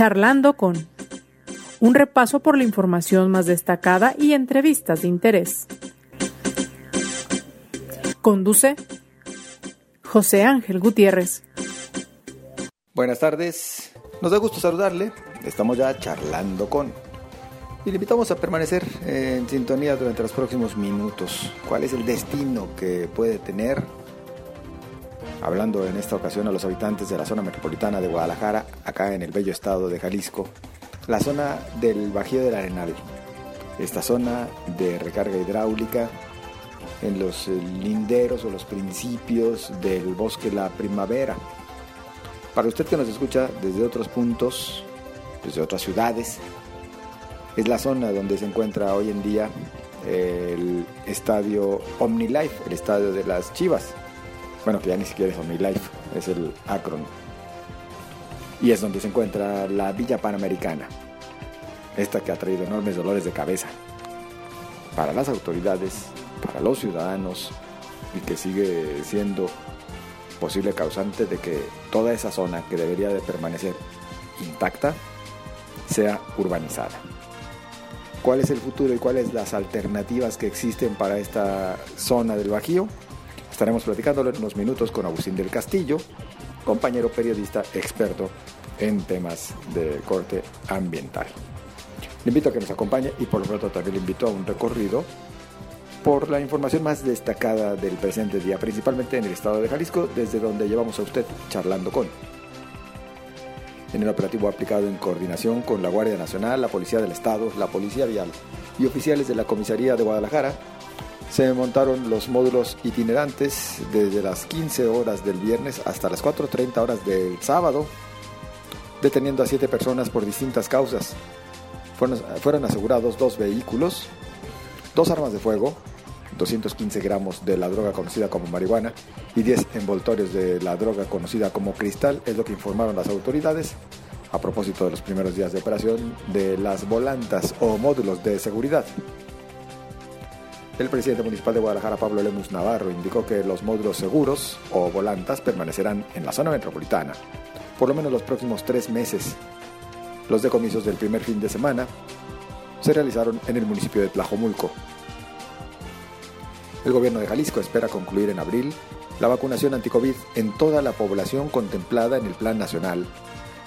Charlando con un repaso por la información más destacada y entrevistas de interés. Conduce José Ángel Gutiérrez. Buenas tardes, nos da gusto saludarle. Estamos ya charlando con. Y le invitamos a permanecer en sintonía durante los próximos minutos. ¿Cuál es el destino que puede tener? Hablando en esta ocasión a los habitantes de la zona metropolitana de Guadalajara, acá en el bello estado de Jalisco, la zona del Bajío del Arenal. Esta zona de recarga hidráulica en los linderos o los principios del bosque La Primavera. Para usted que nos escucha desde otros puntos, desde otras ciudades, es la zona donde se encuentra hoy en día el estadio OmniLife, el estadio de las Chivas. Bueno, que ya ni siquiera es OmniLife, es el Akron. Y es donde se encuentra la Villa Panamericana, esta que ha traído enormes dolores de cabeza para las autoridades, para los ciudadanos y que sigue siendo posible causante de que toda esa zona que debería de permanecer intacta sea urbanizada. ¿Cuál es el futuro y cuáles las alternativas que existen para esta zona del Bajío? Estaremos platicándolo en unos minutos con Agustín del Castillo, compañero periodista experto en temas de corte ambiental. Le invito a que nos acompañe y por lo pronto también le invito a un recorrido por la información más destacada del presente día, principalmente en el estado de Jalisco, desde donde llevamos a usted charlando con. En el operativo aplicado en coordinación con la Guardia Nacional, la Policía del Estado, la Policía Vial y oficiales de la Comisaría de Guadalajara, se montaron los módulos itinerantes desde las 15 horas del viernes hasta las 4.30 horas del sábado, deteniendo a siete personas por distintas causas. Fueron, fueron asegurados dos vehículos, dos armas de fuego, 215 gramos de la droga conocida como marihuana y 10 envoltorios de la droga conocida como cristal, es lo que informaron las autoridades a propósito de los primeros días de operación de las volantas o módulos de seguridad. El presidente municipal de Guadalajara, Pablo Lemus Navarro, indicó que los módulos seguros o volantas permanecerán en la zona metropolitana por lo menos los próximos tres meses. Los decomisos del primer fin de semana se realizaron en el municipio de Tlajomulco, el gobierno de Jalisco espera concluir en abril la vacunación anticovid en toda la población contemplada en el Plan Nacional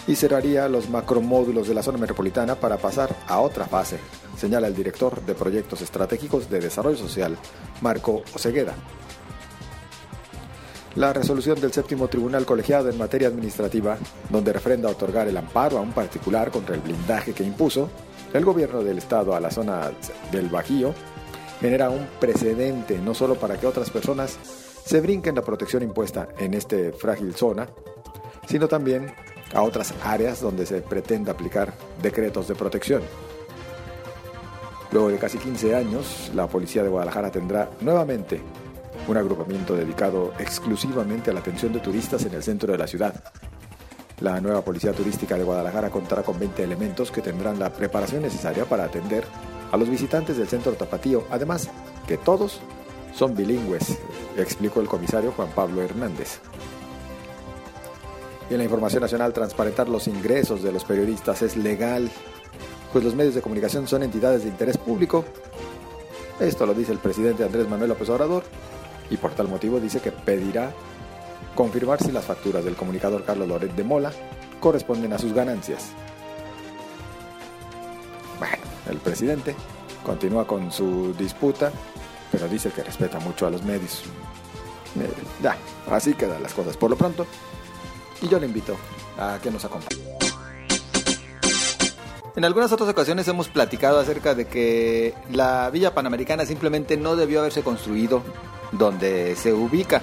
y cerraría los macromódulos de la zona metropolitana para pasar a otra fase, señala el director de Proyectos Estratégicos de Desarrollo Social, Marco Osegueda. La resolución del séptimo tribunal colegiado en materia administrativa, donde refrenda otorgar el amparo a un particular contra el blindaje que impuso el gobierno del estado a la zona del Bajío, genera un precedente no solo para que otras personas se brinquen la protección impuesta en este frágil zona, sino también a otras áreas donde se pretende aplicar decretos de protección. Luego de casi 15 años, la Policía de Guadalajara tendrá nuevamente un agrupamiento dedicado exclusivamente a la atención de turistas en el centro de la ciudad. La nueva Policía Turística de Guadalajara contará con 20 elementos que tendrán la preparación necesaria para atender a los visitantes del centro Tapatío, además que todos son bilingües, explicó el comisario Juan Pablo Hernández. Y en la información nacional, transparentar los ingresos de los periodistas es legal, pues los medios de comunicación son entidades de interés público. Esto lo dice el presidente Andrés Manuel López Obrador y por tal motivo dice que pedirá confirmar si las facturas del comunicador Carlos Loret de Mola corresponden a sus ganancias. El presidente continúa con su disputa, pero dice que respeta mucho a los medios. Eh, ya, así quedan las cosas por lo pronto. Y yo le invito a que nos acompañe. En algunas otras ocasiones hemos platicado acerca de que la Villa Panamericana simplemente no debió haberse construido donde se ubica.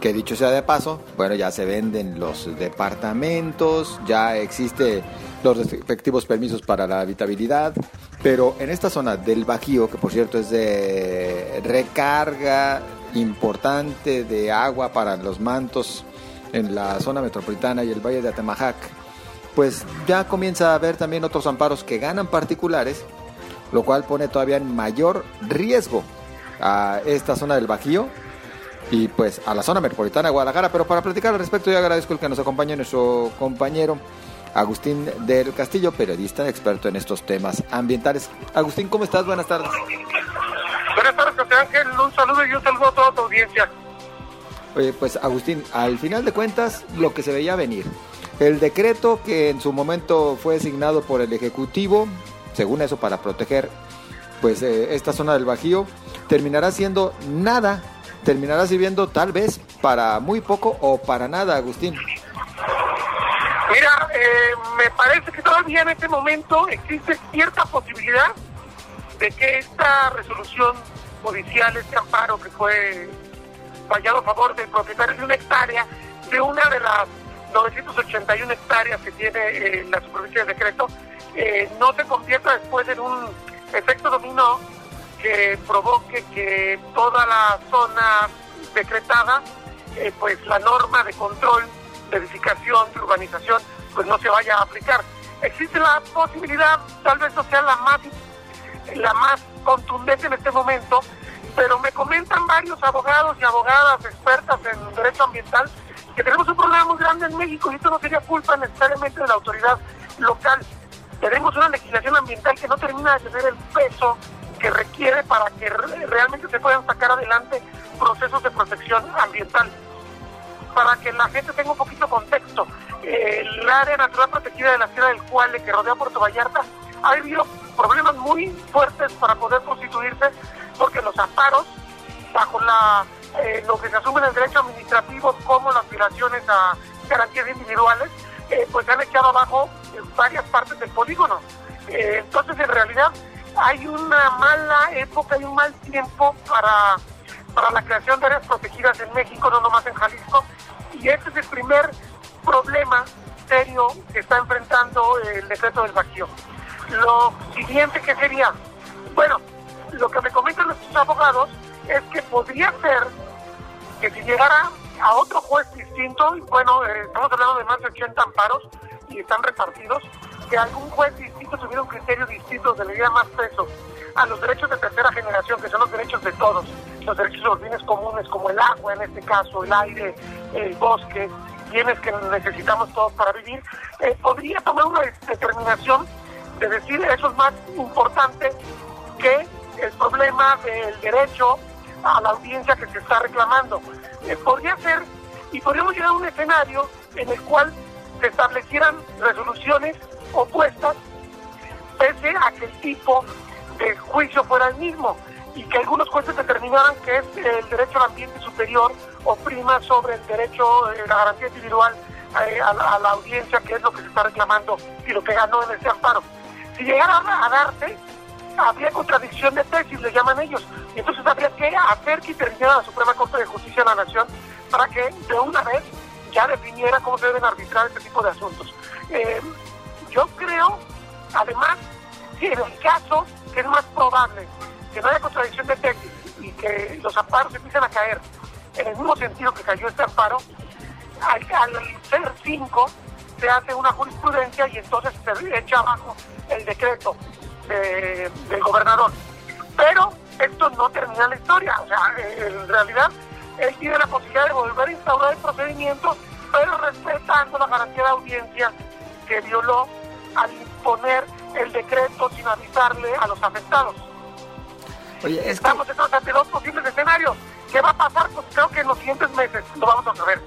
Que dicho sea de paso, bueno, ya se venden los departamentos, ya existe los respectivos permisos para la habitabilidad, pero en esta zona del Bajío, que por cierto es de recarga importante de agua para los mantos en la zona metropolitana y el Valle de Atemajac, pues ya comienza a haber también otros amparos que ganan particulares, lo cual pone todavía en mayor riesgo a esta zona del Bajío y pues a la zona metropolitana de Guadalajara. Pero para platicar al respecto, yo agradezco el que nos acompañe nuestro compañero Agustín del Castillo, periodista experto en estos temas ambientales. Agustín, ¿cómo estás? Buenas tardes. Buenas tardes, José Ángel. Un saludo y un saludo a toda tu audiencia. Oye, pues Agustín, al final de cuentas, lo que se veía venir. El decreto que en su momento fue asignado por el Ejecutivo, según eso, para proteger pues eh, esta zona del Bajío, terminará siendo nada, terminará sirviendo tal vez para muy poco o para nada, Agustín. Mira, eh, me parece que todavía en este momento existe cierta posibilidad de que esta resolución judicial, este amparo que fue fallado a favor del propietario de una hectárea, de una de las 981 hectáreas que tiene eh, la superficie de decreto, eh, no se convierta después en un efecto dominó que provoque que toda la zona decretada, pues la norma de control de edificación, de urbanización, pues no se vaya a aplicar. Existe la posibilidad, tal vez no sea la más, la más contundente en este momento, pero me comentan varios abogados y abogadas expertas en derecho ambiental tenemos un problema muy grande en México y esto no sería culpa necesariamente de la autoridad local. Tenemos una legislación ambiental que no termina de tener el peso que requiere para que realmente se puedan sacar adelante procesos de protección ambiental para que la gente tenga un poquito de contexto. el área natural protegida de la Sierra del Cuale, que rodea Puerto Vallarta, ha vivido problemas muy fuertes para poder constituirse, porque los amparos, bajo la eh, lo que se asume en el derecho administrativo como las violaciones a garantías individuales, eh, pues han echado abajo varias partes del polígono. Eh, entonces, en realidad, hay una mala época y un mal tiempo para, para la creación de áreas protegidas en México, no nomás en Jalisco, y este es el primer problema serio que está enfrentando el decreto del vacío. Lo siguiente que sería, bueno, lo que me comentan nuestros abogados es que podría ser que si llegara a otro juez distinto, bueno, eh, estamos hablando de más de 80 amparos y están repartidos, que algún juez distinto tuviera un criterio distinto de le más peso a los derechos de tercera generación, que son los derechos de todos, los derechos de los bienes comunes, como el agua en este caso, el aire, el bosque, bienes que necesitamos todos para vivir, eh, podría tomar una determinación de decir eso es más importante que el problema del derecho a la audiencia que se está reclamando. Eh, podría ser, y podríamos llegar a un escenario en el cual se establecieran resoluciones opuestas, pese a que el tipo de juicio fuera el mismo y que algunos jueces determinaran que es el derecho al ambiente superior o prima sobre el derecho, eh, la garantía individual eh, a, la, audiencia, que es lo que se está reclamando y lo que ganó en ese amparo. Si llegara a, darse, habría contradicción de tesis, le llaman ellos, entonces habría que hacer que interviniera la Suprema Corte de Justicia de la Nación para que de una vez ya definiera cómo se deben arbitrar este tipo de asuntos. Eh, yo creo, además, que en el caso que es más probable que no haya contradicción de tesis y que los amparos empiecen a caer en el mismo sentido que cayó este amparo, al, ser cinco se hace una jurisprudencia y entonces se echa abajo el decreto del gobernador. Pero esto no termina la historia, o sea, en realidad él tiene la posibilidad de volver a instaurar el procedimiento, pero respetando la garantía de audiencia que violó al imponer el decreto sin avisarle a los afectados. Estamos entonces ante dos posibles escenarios. ¿Qué va a pasar? Pues creo que en los siguientes meses lo vamos a saber.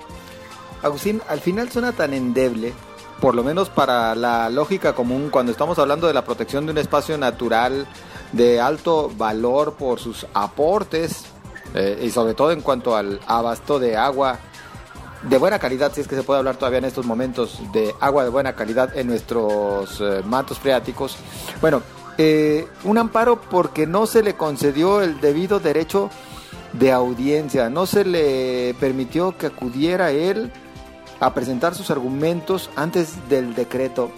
Agustín, al final suena tan endeble, por lo menos para la lógica común, cuando estamos hablando de la protección de un espacio natural de alto valor por sus aportes eh, y sobre todo en cuanto al abasto de agua de buena calidad, si es que se puede hablar todavía en estos momentos de agua de buena calidad en nuestros eh, mantos freáticos. Bueno, eh, un amparo porque no se le concedió el debido derecho de audiencia, no se le permitió que acudiera él a presentar sus argumentos antes del decreto.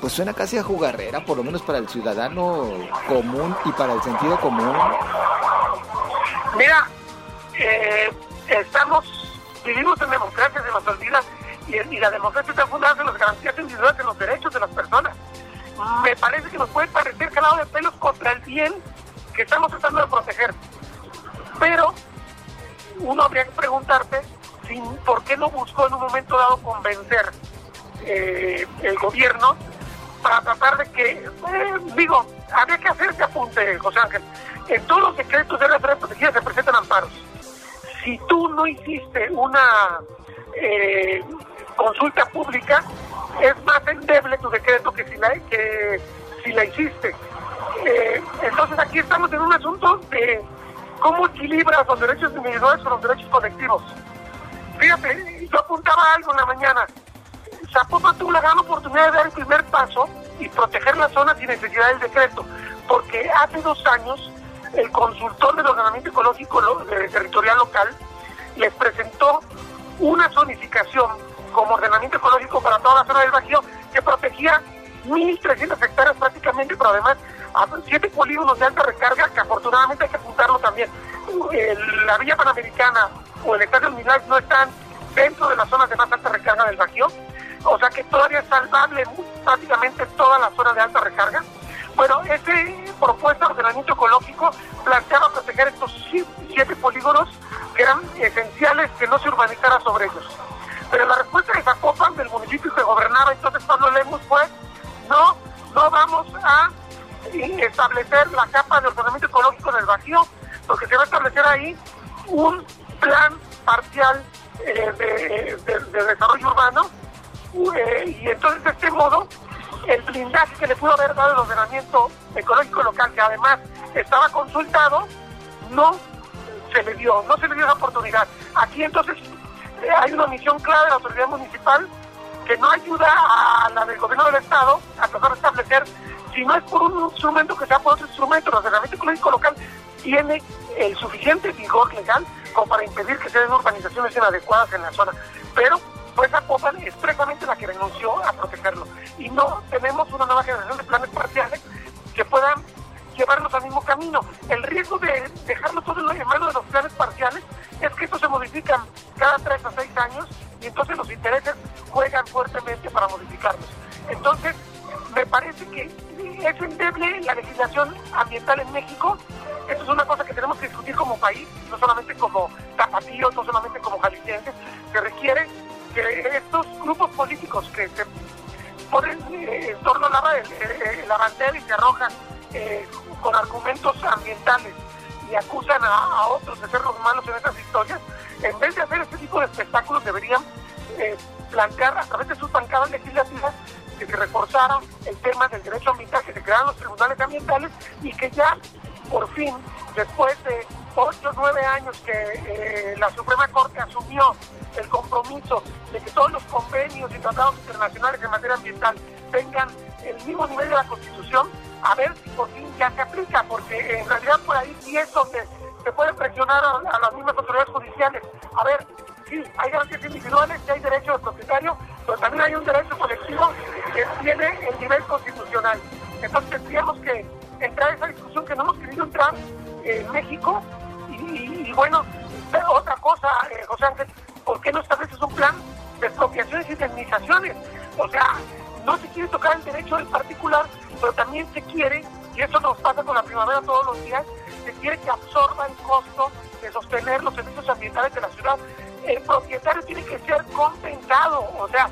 Pues suena casi a jugarrera, por lo menos para el ciudadano común y para el sentido común. Mira, eh, estamos vivimos en democracia, se nos olvida, y, la democracia está fundada en las garantías individuales, en los derechos de las personas. Me parece que nos puede parecer calado de pelos contra el bien que estamos tratando de proteger. Pero uno habría que preguntarse por qué no buscó en un momento dado convencer eh, el gobierno para tratar de que, eh, digo, había que hacer ese apunte, José Ángel. En todos los decretos de áreas protegidas se presentan amparos. Si tú no hiciste una eh, consulta pública, es más endeble tu decreto que si la, que si la hiciste. Entonces aquí estamos en un asunto de cómo equilibras los derechos individuales con los derechos colectivos. Fíjate, yo apuntaba algo en la mañana. Zapopan tuvo la gran oportunidad de dar el primer paso y proteger la zona sin necesidad del decreto, porque hace dos años el consultor del ordenamiento ecológico territorial local les presentó una zonificación como ordenamiento ecológico para toda la zona del Bajío que protegía 1.300 hectáreas prácticamente, pero además a siete polígonos de alta recarga que afortunadamente hay que apuntarlo también. la Villa Panamericana o el Estadio Milagro no están dentro de las zonas de más alta recarga del Bajío, o sea que todavía es salvable prácticamente toda la zona de alta recarga. Bueno, este propuesta de ordenamiento ecológico planteaba proteger estos siete polígonos que eran esenciales que no se urbanizara sobre ellos. Pero la respuesta de Zapopan, del municipio que gobernaba entonces Pablo Lemos, fue no, no vamos a establecer la capa de ordenamiento ecológico del vacío, porque se va a establecer ahí un parcial eh, de, desarrollo urbano, eh, y entonces de este modo el blindaje que le pudo haber dado el ordenamiento ecológico local, que además estaba consultado, no se le dio, no se le dio esa oportunidad. Aquí entonces eh, hay una misión clara de la autoridad municipal que no ayuda a la del gobierno del Estado a tratar de establecer, si no es por un instrumento que sea por otro instrumento, el ordenamiento ecológico local tiene el suficiente vigor legal como para impedir que se den urbanizaciones inadecuadas en la zona. Pero fue esa cosa expresamente la que renunció a protegerlo. Y no tenemos una nueva generación de planes parciales que puedan llevarnos al mismo camino. El riesgo de dejarlo todo en manos de los planes parciales es que estos se modifican cada tres a seis años y entonces los intereses juegan fuertemente para modificarlos. Entonces, me parece que es endeble la legislación ambiental en México. Eso es una cosa que tenemos que discutir como país, no solamente como tapatíos, no solamente como jaliscienses. Se requiere que estos grupos políticos que se ponen eh, en torno a la, eh, la bandera y se arrojan eh, con argumentos ambientales y acusan a, otros de ser los malos en esas historias, en vez de hacer este tipo de espectáculos deberían eh, plantear a través de sus bancadas legislativas que se reforzara el tema del derecho ambiental, que se crearan los tribunales ambientales y que ya por fin, después de ocho o nueve años que eh, la Suprema Corte asumió el compromiso de que todos los convenios y tratados internacionales en materia ambiental tengan el mismo nivel de la Constitución, a ver si por fin ya se aplica, porque en realidad por ahí sí es donde se puede presionar a, las mismas autoridades judiciales. A ver, sí, hay garantías individuales, sí hay derecho de propietario, pero también hay un derecho colectivo que tiene el nivel constitucional. Entonces tendríamos que entrar en esa discusión que no hemos querido entrar en México. Y, bueno, otra cosa, eh, José Ángel, ¿por qué no estableces un plan de expropiaciones y indemnizaciones? O sea, no se quiere tocar el derecho del particular, pero también se quiere, y eso nos pasa con la primavera todos los días, se quiere que absorba el costo de sostener los servicios ambientales de la ciudad. El propietario tiene que ser compensado, o sea,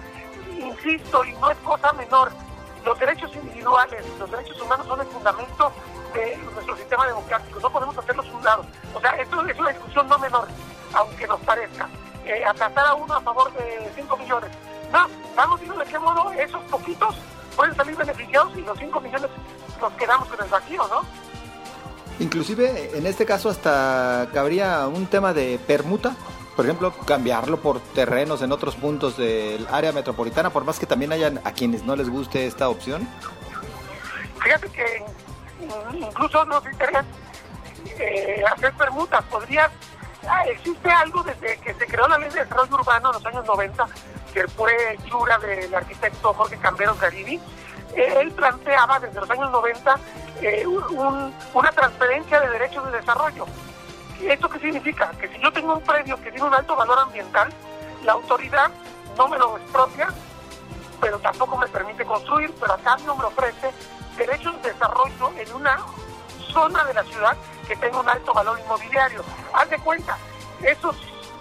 insisto, y no es cosa menor, los derechos individuales, los derechos humanos son el fundamento de nuestro sistema democrático, no podemos hacerlos un lado. O sea, esto es una discusión no menor, aunque nos parezca. Eh, atrasar a uno a favor de 5 millones. No, vamos viendo de qué modo esos poquitos pueden salir beneficiados y los 5 millones nos quedamos con el vacío, ¿no? Inclusive en este caso hasta cabría un tema de permuta, por ejemplo, cambiarlo por terrenos en otros puntos del área metropolitana, por más que también hayan a quienes no les guste esta opción. Fíjate que incluso nos interesa eh, hacer permutas, podría ah, existe algo desde que se creó la ley de desarrollo urbano en los años 90 que fue chura del arquitecto Jorge Camberos Garibi, eh, él planteaba desde los años 90 eh, una transferencia de derechos de desarrollo. ¿Esto qué significa? Que si yo tengo un predio que tiene un alto valor ambiental, la autoridad no me lo expropia, pero tampoco me permite construir, pero a cambio me ofrece derechos en una zona de la ciudad que tenga un alto valor inmobiliario. Haz de cuenta, esos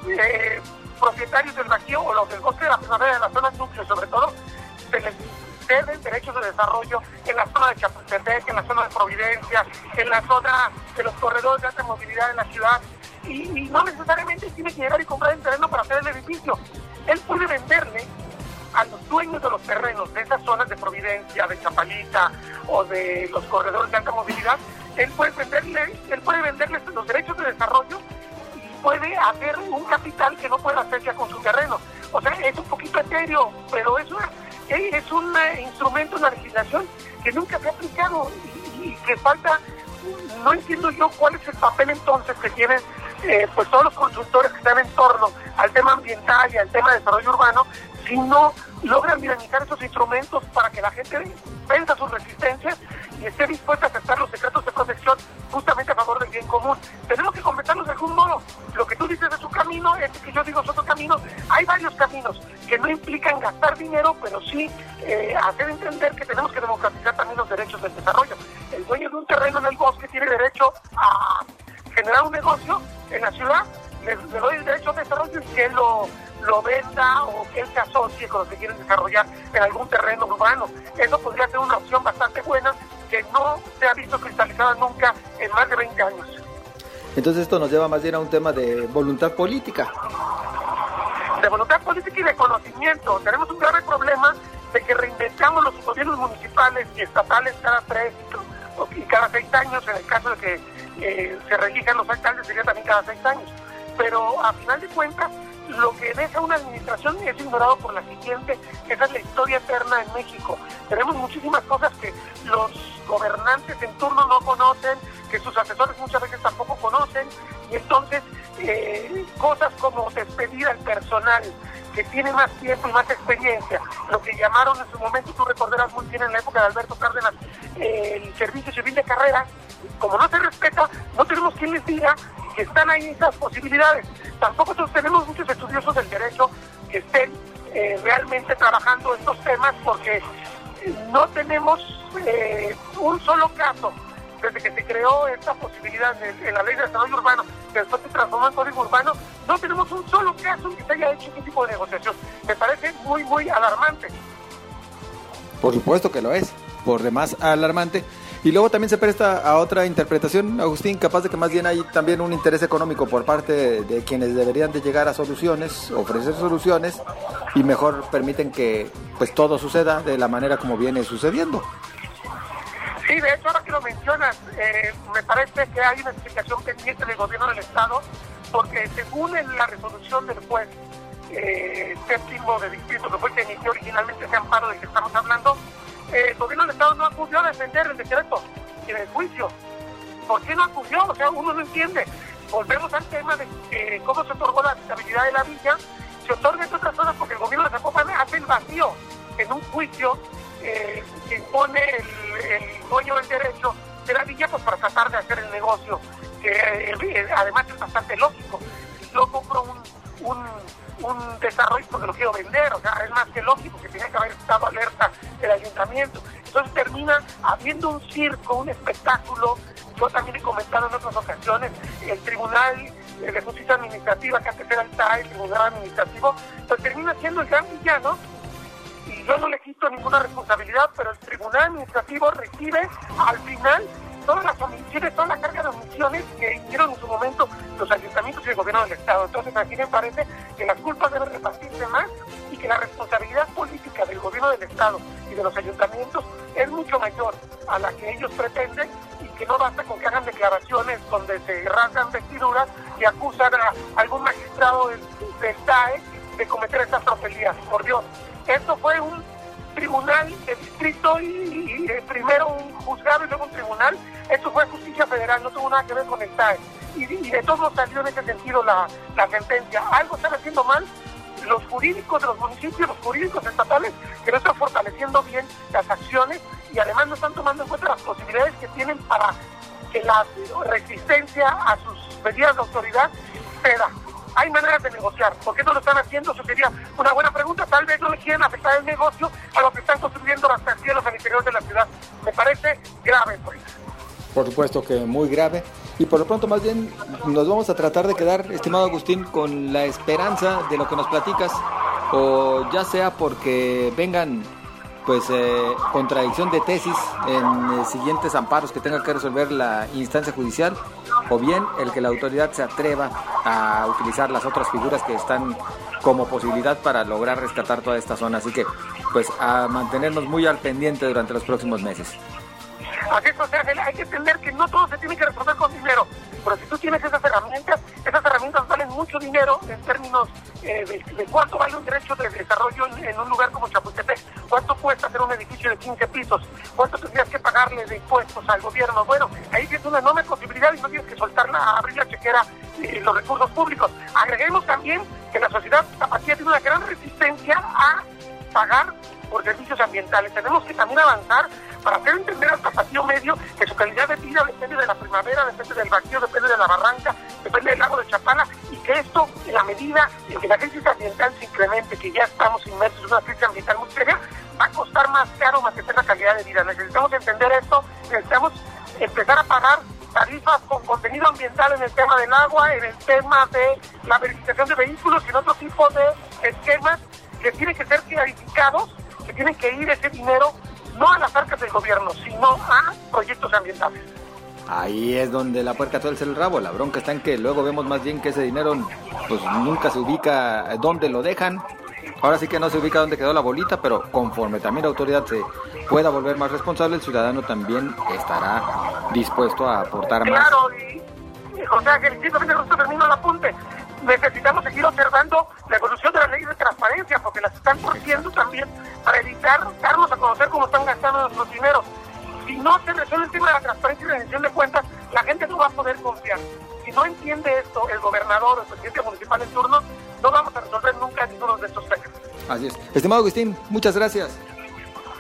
eh, propietarios del vacío o los del bosque de la primavera de la zona núcleo sobre todo, se les ceden derechos de desarrollo en la zona de Chapultepec, en la zona de Providencia, en la zona de los corredores de alta movilidad en la ciudad. Y, no necesariamente tiene que llegar y comprar el terreno para hacer el edificio. Él puede venderle a los dueños de los terrenos de esas zonas de Providencia, de Chapalita o de los corredores de alta movilidad, él puede venderle, él puede venderles los derechos de desarrollo y puede hacer un capital que no puede hacer ya con su terreno. O sea, es un poquito etéreo, pero es es un eh, instrumento, una legislación que nunca se ha aplicado y, que falta, no entiendo yo cuál es el papel entonces que tienen eh, pues todos los consultores que están en torno al tema ambiental y al tema de desarrollo urbano, si no logran dinamizar esos instrumentos para que la gente venza sus resistencias y esté dispuesta a aceptar los secretos de protección justamente a favor del bien común. Tenemos que conversarnos de algún modo. Lo que tú dices es un camino, este que yo digo es otro camino. Hay varios caminos que no implican gastar dinero, pero sí eh, hacer entender que tenemos que democratizar también los derechos del desarrollo. El dueño de un terreno en el bosque tiene derecho a generar un negocio en la ciudad, le, doy el derecho de desarrollo y que lo lo venda o que él se asocie con los que quieren desarrollar en algún terreno urbano. Eso podría ser una opción bastante buena que no se ha visto cristalizada nunca en más de 20 años. Entonces esto nos lleva más bien a un tema de voluntad política. De voluntad política y de conocimiento. Tenemos un grave problema de que reinventamos los gobiernos municipales y estatales cada tres y cada seis años, en el caso de que eh, se relijan los alcaldes sería también cada seis años. Pero a final de cuentas, lo que deja una administración es ignorado por la siguiente, esa es la historia eterna en México. Tenemos muchísimas cosas que los gobernantes en turno no conocen, que sus asesores muchas veces tampoco conocen, y entonces eh, cosas como despedir al personal que tiene más tiempo y más experiencia, lo que llamaron en su momento, tú recordarás muy bien en la época de Alberto Cárdenas, el servicio civil de carrera, como no se respeta, no tenemos quien les diga que están ahí esas posibilidades. Tampoco tenemos muchos estudiosos del derecho que estén eh, realmente trabajando estos temas porque no tenemos eh, un solo caso desde que se creó esta posibilidad en la ley de desarrollo urbano, que después se transformó en código urbano, no tenemos un solo caso que se haya hecho este tipo de negociación. Me parece muy, muy alarmante. Por supuesto que lo es, por demás alarmante. Y luego también se presta a otra interpretación, Agustín, capaz de que más bien hay también un interés económico por parte de, quienes deberían de llegar a soluciones, ofrecer soluciones y mejor permiten que pues todo suceda de la manera como viene sucediendo. Sí, de hecho ahora que lo mencionas, eh, me parece que hay una explicación pendiente del gobierno del Estado, porque según la resolución del juez eh, séptimo de distrito, que fue que inició originalmente ese amparo del que estamos hablando, el gobierno del Estado no acudió a defender el decreto y el juicio. ¿Por qué no acudió? O sea, uno no entiende. Volvemos al tema de cómo se otorgó la habitabilidad de la villa. Se otorga en otras cosas porque el gobierno de Zapopan hace el vacío en un juicio eh, que impone el, dueño del derecho de la villa pues para tratar de hacer el negocio, que eh, además es bastante lógico. Yo compro un un desarrollo porque lo quiero vender, o sea, es más que lógico que tiene que haber estado alerta Entonces termina habiendo un circo, un espectáculo. Yo también he comentado en otras ocasiones, el Tribunal de Justicia Administrativa, que antes era el TAE, el Tribunal Administrativo, pues termina siendo el gran villano y yo no le quito ninguna responsabilidad, pero el Tribunal Administrativo recibe al final todas las omisiones, toda la carga de omisiones que hicieron en su momento los ayuntamientos y el gobierno del Estado. Entonces aquí me parece que las culpas deben repartirse más y que la responsabilidad política del gobierno del Estado de los ayuntamientos es mucho mayor a la que ellos pretenden y que no basta con que hagan declaraciones donde se rasgan vestiduras y acusan a algún magistrado del, del de cometer estas tropelías. Por Dios, esto fue un tribunal de distrito y, primero un juzgado y luego un tribunal. Esto fue justicia federal, no tuvo nada que ver con el TAE. Y, de todos salió en ese sentido la, sentencia. Algo están haciendo mal los jurídicos de los municipios, los jurídicos estatales, que no están fortaleciendo bien las acciones y además no están tomando en cuenta las posibilidades que tienen para que la resistencia a sus medidas de autoridad ceda hay maneras de negociar. ¿Por qué no lo están haciendo? Eso sería una buena pregunta. Tal vez no le quieren afectar el negocio a lo que están construyendo las rascacielos al interior de la ciudad. Me parece grave. Por supuesto que muy grave. Y por lo pronto, más bien, nos vamos a tratar de quedar, estimado Agustín, con la esperanza de lo que nos platicas, o ya sea porque vengan pues eh, contradicción de tesis en siguientes amparos que tenga que resolver la instancia judicial o bien el que la autoridad se atreva a utilizar las otras figuras que están como posibilidad para lograr rescatar toda esta zona. Así que, pues, a mantenernos muy al pendiente durante los próximos meses. Así es, José hay que entender que no todo se tiene que resolver con dinero, pero si tú tienes esas herramientas, esas herramientas valen mucho dinero en términos eh, de, cuánto vale un derecho de desarrollo en, un lugar como Chapultepec, cuánto cuesta hacer un edificio de 15 pisos, cuánto tendrías que pagarle de impuestos al gobierno. Bueno, ahí tienes una enorme posibilidad y no tienes que soltarla, abrir la chequera eh, los recursos públicos. Agreguemos también que la sociedad zapatía tiene una gran resistencia a pagar por servicios ambientales. Tenemos que también avanzar para hacer del depende de la barranca, depende del lago de Chapala y que esto, en la medida en que la crisis ambiental se incremente, que ya estamos inmersos en una crisis ambiental muy seria, va a costar más caro mantener la calidad de vida. Necesitamos entender esto, necesitamos empezar a pagar tarifas con contenido ambiental en el tema del agua, en el tema de la verificación de vehículos y en otro tipo de esquemas que tienen que ser clarificados, que tienen que ir ese dinero no a las arcas del gobierno, sino a proyectos ambientales. Ahí es donde la puerca tuerce el rabo. La bronca está en que luego vemos más bien que ese dinero pues nunca se ubica donde lo dejan. Ahora sí que no se ubica donde quedó la bolita, pero conforme también la autoridad se pueda volver más responsable, el ciudadano también estará dispuesto a aportar más. Claro, y, José Ángel, simplemente no termino el apunte necesitamos seguir observando la evolución de las leyes de transparencia, porque las están corrigiendo también para evitar darnos a conocer cómo están gastando nuestros dineros. Si no se resuelve el tema de la transparencia y rendición de cuentas, la gente no va a poder confiar. Si no entiende esto el gobernador o el presidente municipal en turno, no vamos a resolver nunca ninguno de estos temas. Así es. Estimado Agustín, muchas gracias.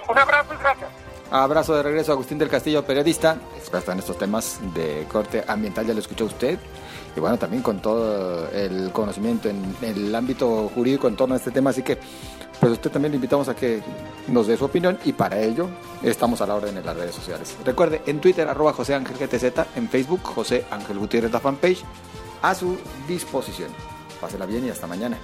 Un abrazo y gracias. Abrazo de regreso a Agustín del Castillo, periodista, experto en estos temas de corte ambiental, ya lo escuchó usted y bueno, también con todo el conocimiento en, el ámbito jurídico en torno a este tema, así que pues usted también le invitamos a que nos dé su opinión y para ello estamos a la orden en las redes sociales. Recuerde, en Twitter arroba José Ángel GTZ, en Facebook José Ángel Gutiérrez la fanpage, a su disposición. Pásela bien y hasta mañana.